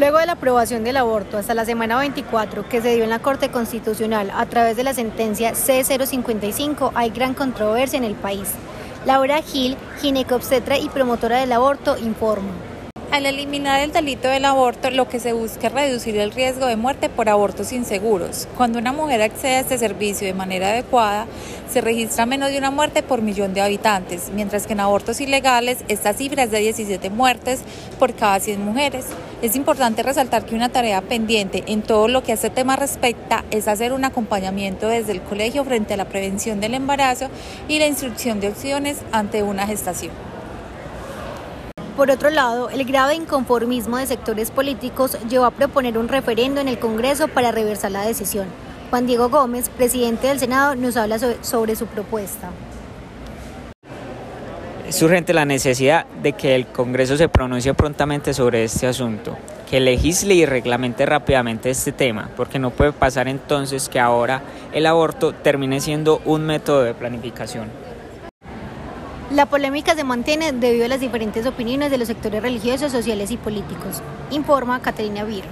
Luego de la aprobación del aborto hasta la semana 24 que se dio en la Corte Constitucional a través de la sentencia C055, hay gran controversia en el país. Laura Gil, ginecobstetra y promotora del aborto, informa. Al eliminar el delito del aborto, lo que se busca es reducir el riesgo de muerte por abortos inseguros. Cuando una mujer accede a este servicio de manera adecuada, se registra menos de una muerte por millón de habitantes, mientras que en abortos ilegales esta cifra es de 17 muertes por cada 100 mujeres. Es importante resaltar que una tarea pendiente en todo lo que a este tema respecta es hacer un acompañamiento desde el colegio frente a la prevención del embarazo y la instrucción de opciones ante una gestación. Por otro lado, el grado de inconformismo de sectores políticos llevó a proponer un referendo en el Congreso para reversar la decisión. Juan Diego Gómez, presidente del Senado, nos habla sobre su propuesta. Es urgente la necesidad de que el Congreso se pronuncie prontamente sobre este asunto, que legisle y reglamente rápidamente este tema, porque no puede pasar entonces que ahora el aborto termine siendo un método de planificación. La polémica se mantiene debido a las diferentes opiniones de los sectores religiosos, sociales y políticos, informa Caterina Vir.